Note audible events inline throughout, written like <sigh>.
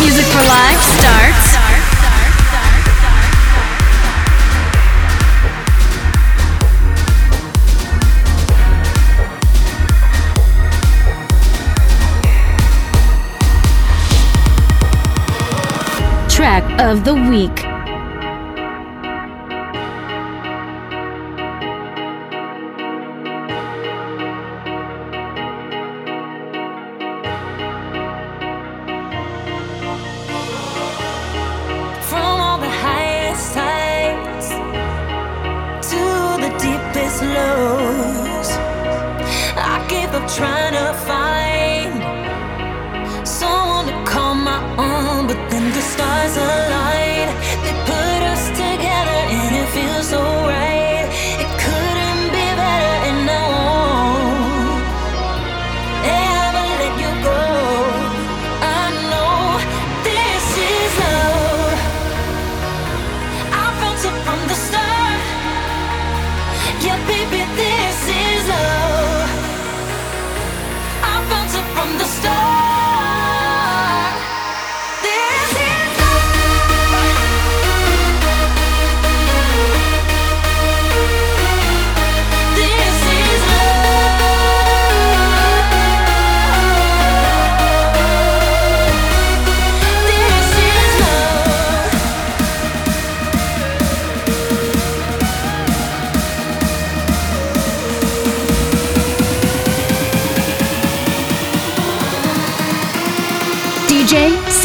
Music for Life starts. Track of the Week.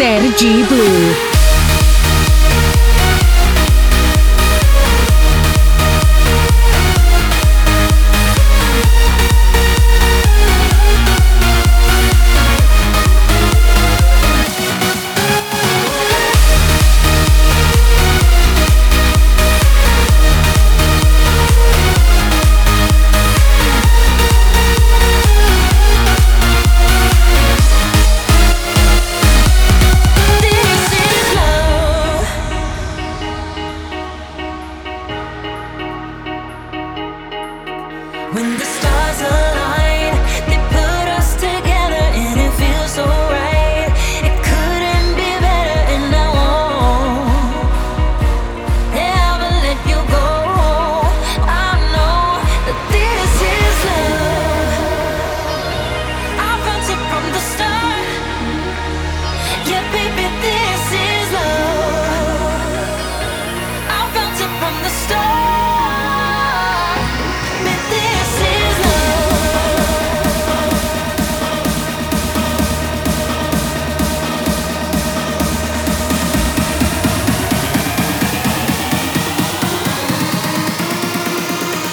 Gen Blue.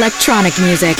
Electronic music.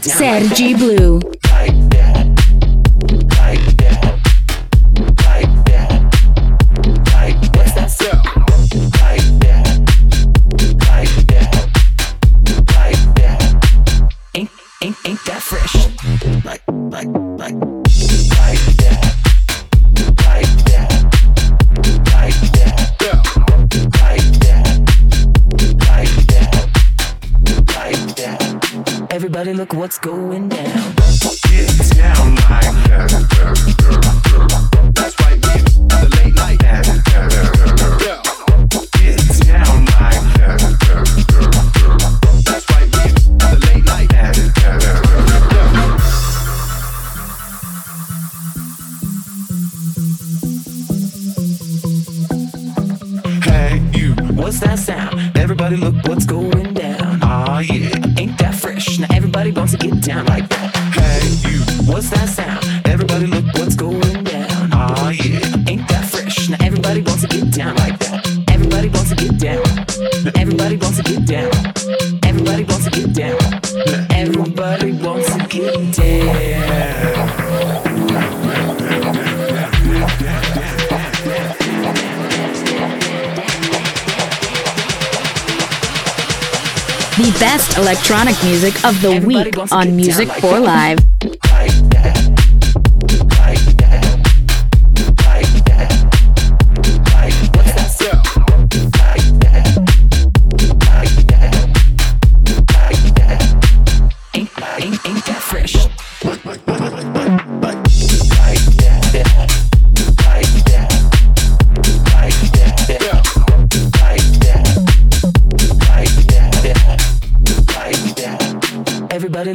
Sergi Blue. Best electronic music of the Everybody week on Music like for that. Live. <laughs>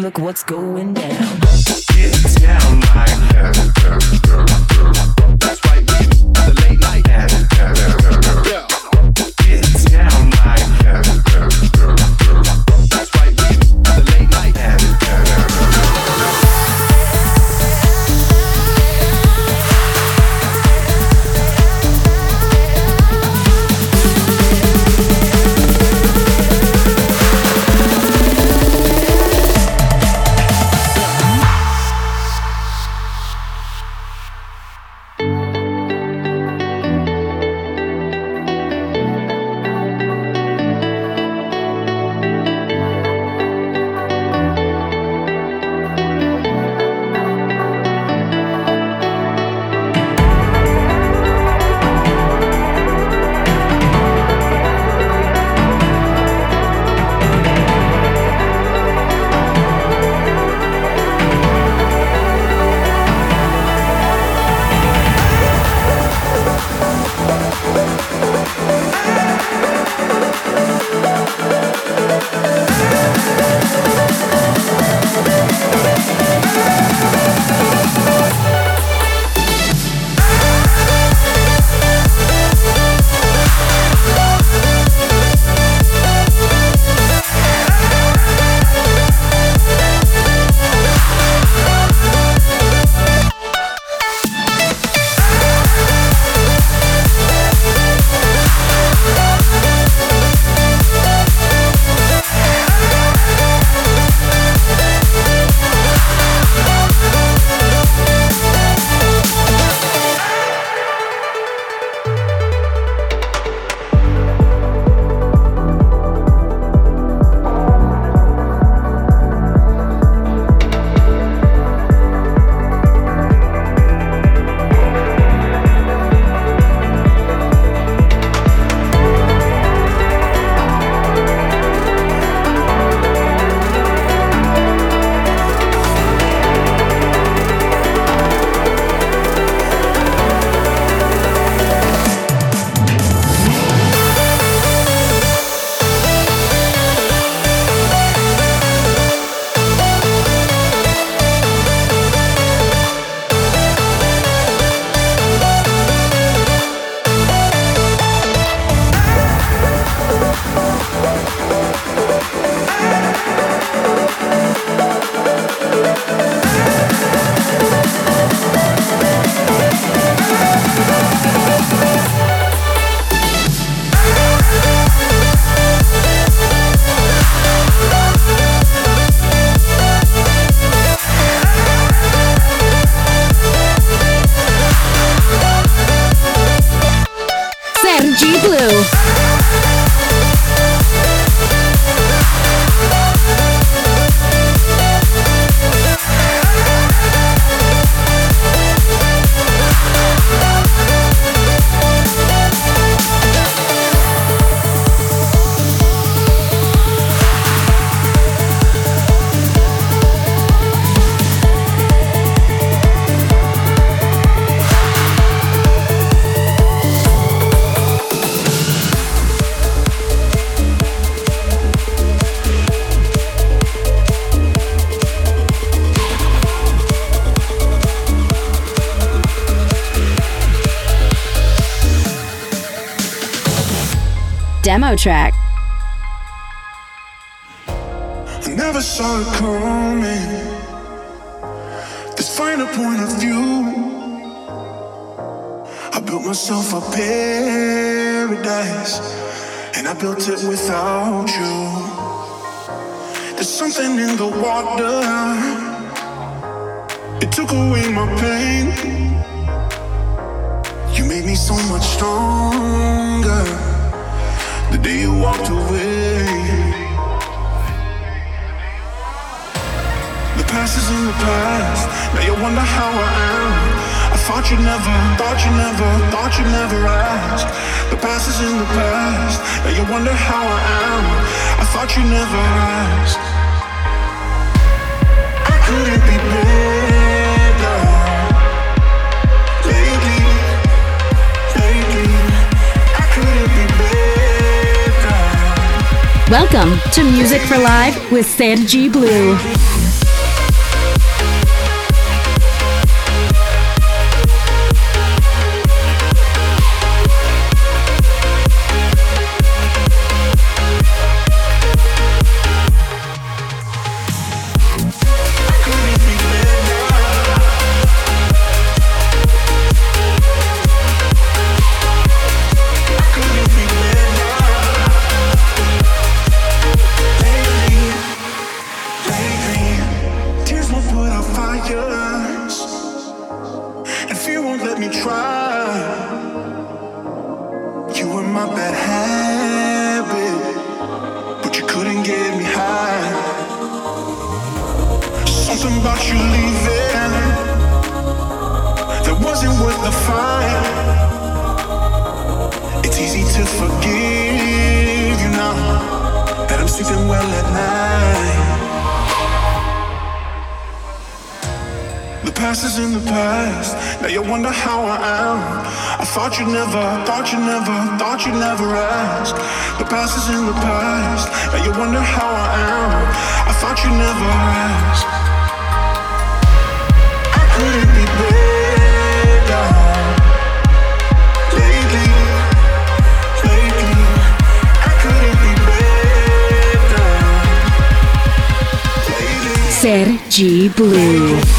look what's going down. Demo track. I never saw it coming. This final point of view. I built myself a paradise, and I built it without you. There's something in the water. Past is in the past. Now you wonder how I am. I thought you never, thought you never, thought you never asked. The past is in the past. Now you wonder how I am. I thought you never asked. I couldn't be better. Lately, lately, I couldn't be better. Welcome to Music for Live with Sergi Blue. Thought never asked. I couldn't be better. Lately, lately, I couldn't be better. Lately. Sergi Blue.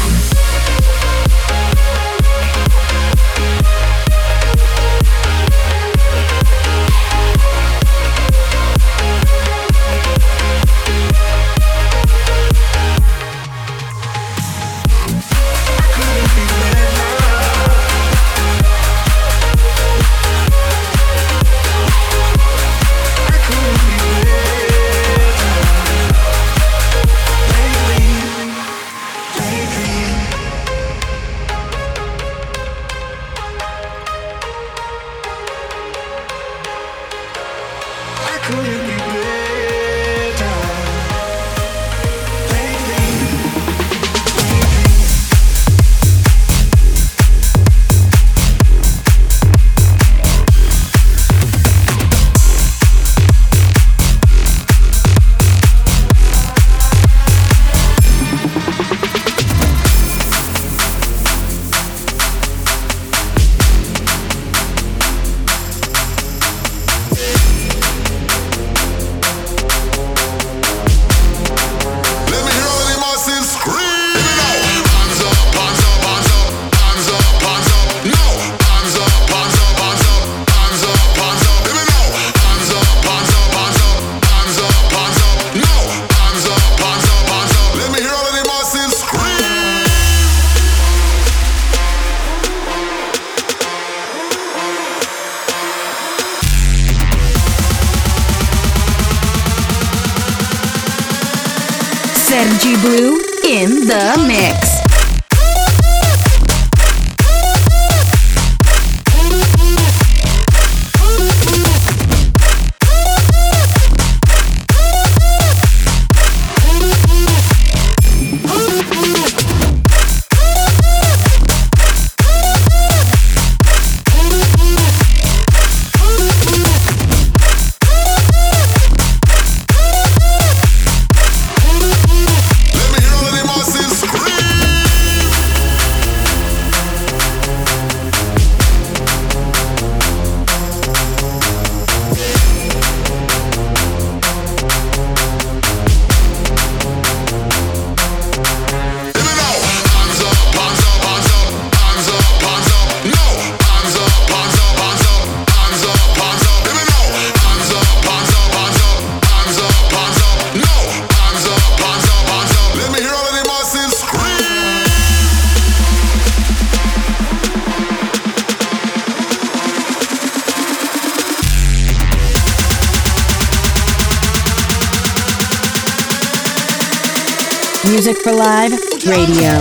Radio.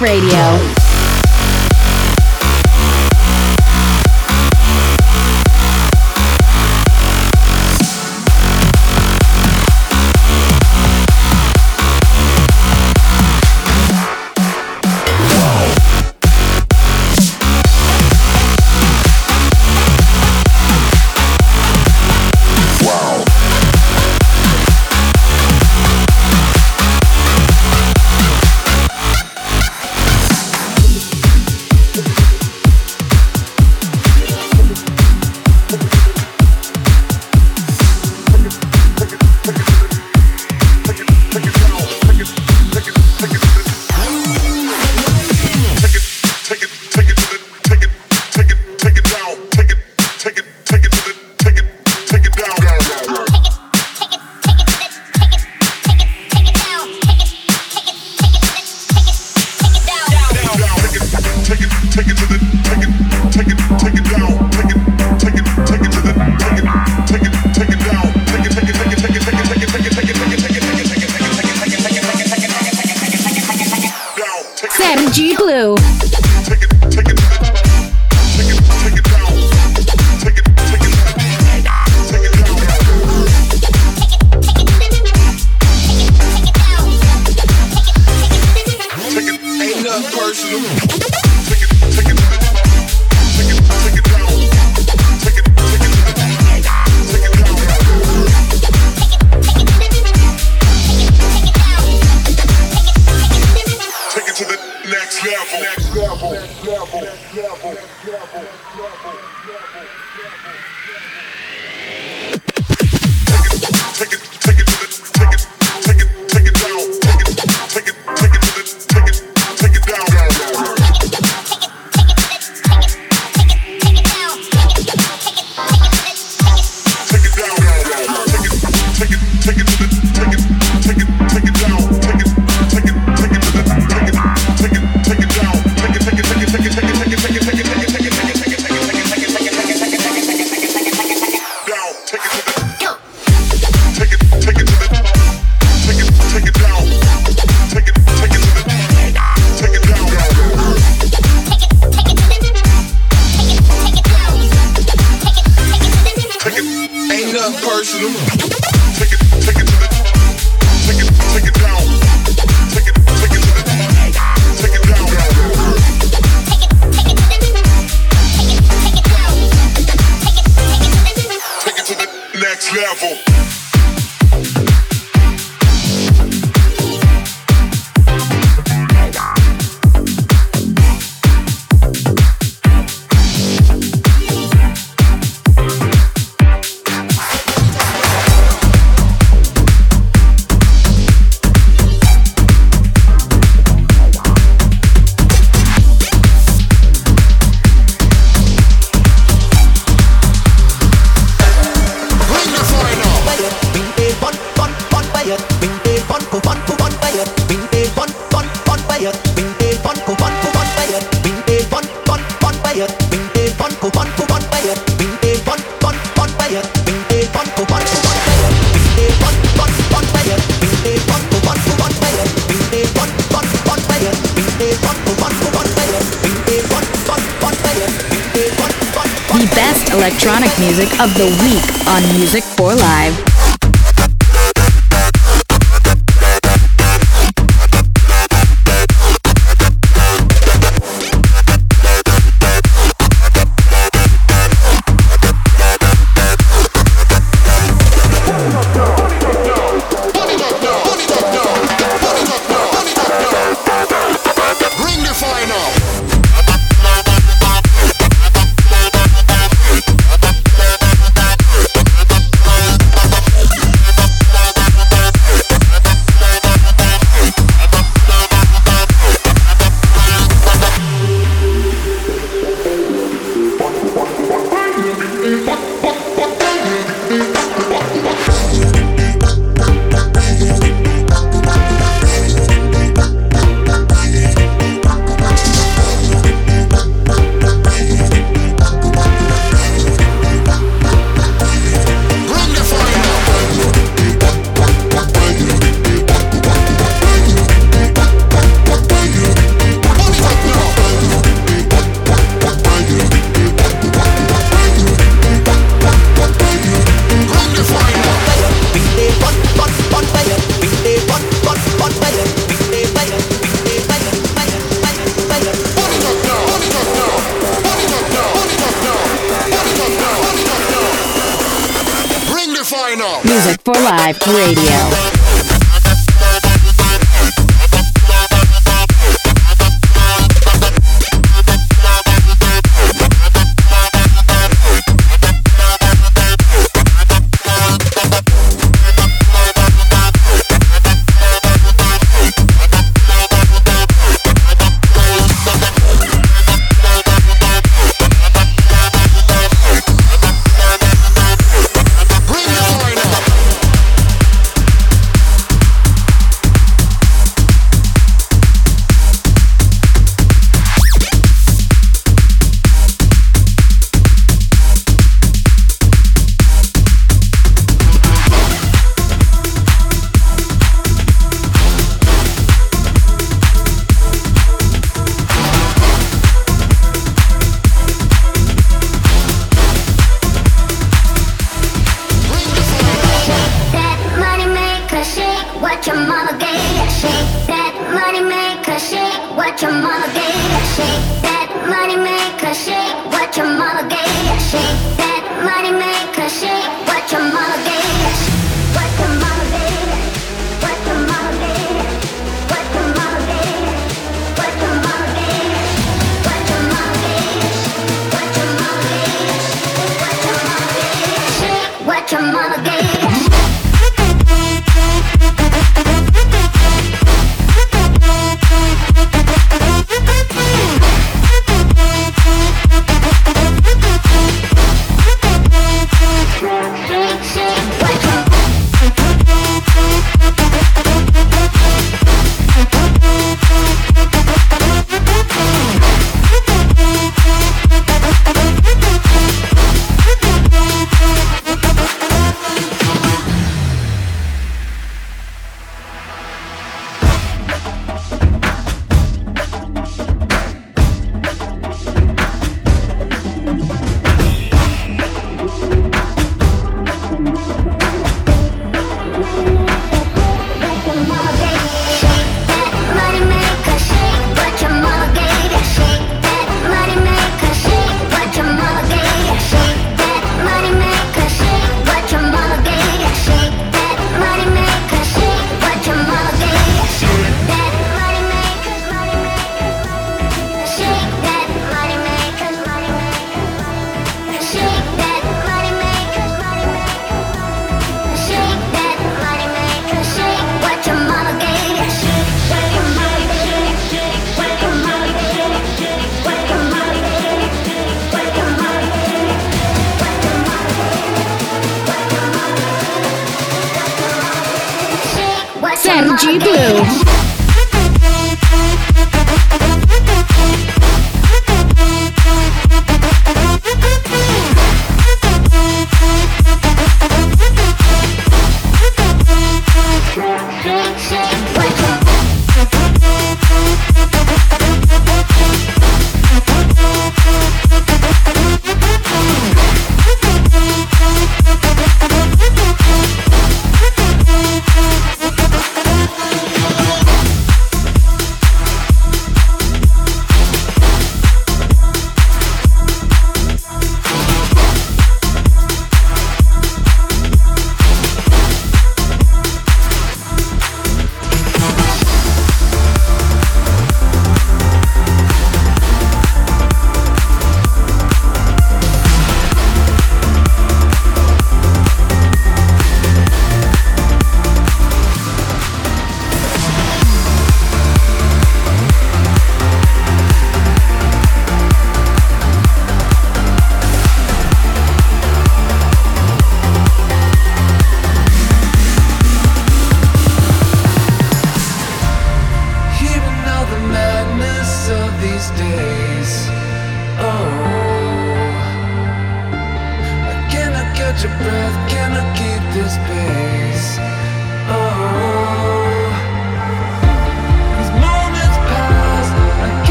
Radio.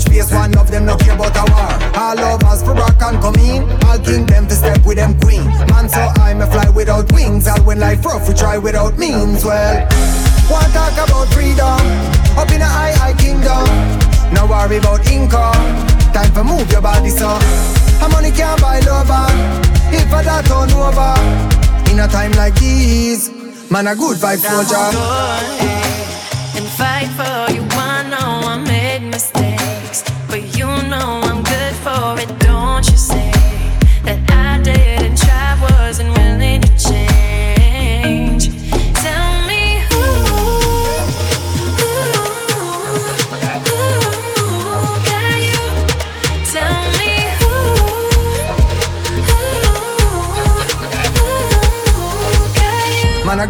catch face, one of them no care about a war. All lovers for rock and come in, all king them to step with them queen. Man, so I'm a fly without wings, I'll win life rough, we try without means. Well, want talk about freedom, up in a high, high kingdom. No worry about income, time for move your body, so. A money can't buy lover, ah. if I that turn over. In a time like this, man, a good vibe for soldier.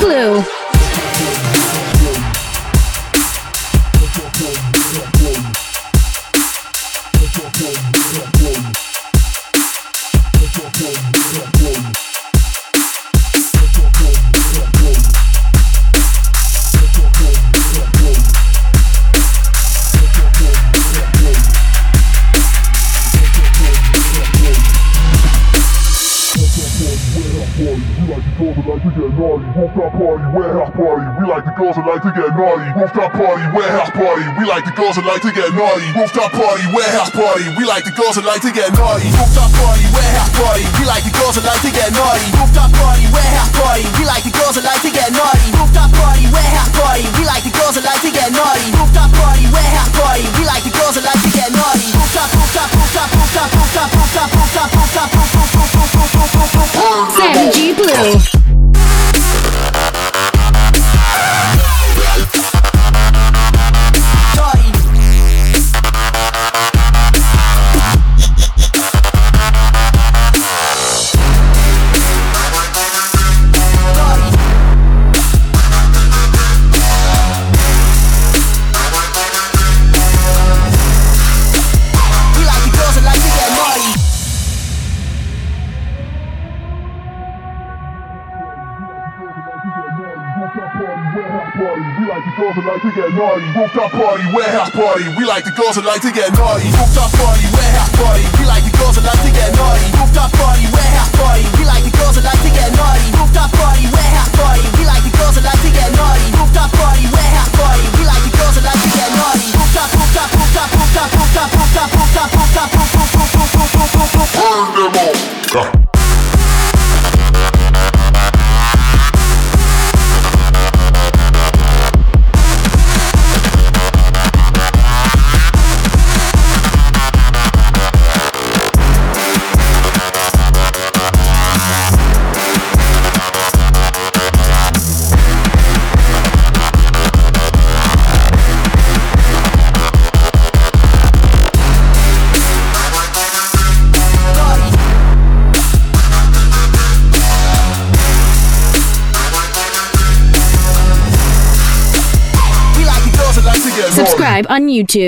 glue. Naughty. Rooftop party, warehouse party. We like the girls that like to get naughty. Rooftop party, warehouse party. We like the girls that like to get naughty. Rooftop party, warehouse party. We like the girls that like to get naughty. Rooftop party, warehouse party. We like the girls that like to get naughty. Rooftop party, warehouse party. We like the girls that like to get naughty. Rooftop party, warehouse party. We like the girls that like to get naughty. Rooftop, rooftop, rooftop, rooftop, rooftop, rooftop, rooftop, rooftop, rooftop, Sergi Blue. We naughty. Rooftop party, warehouse party. We like the girls that like to get naughty. Rooftop party, warehouse on YouTube.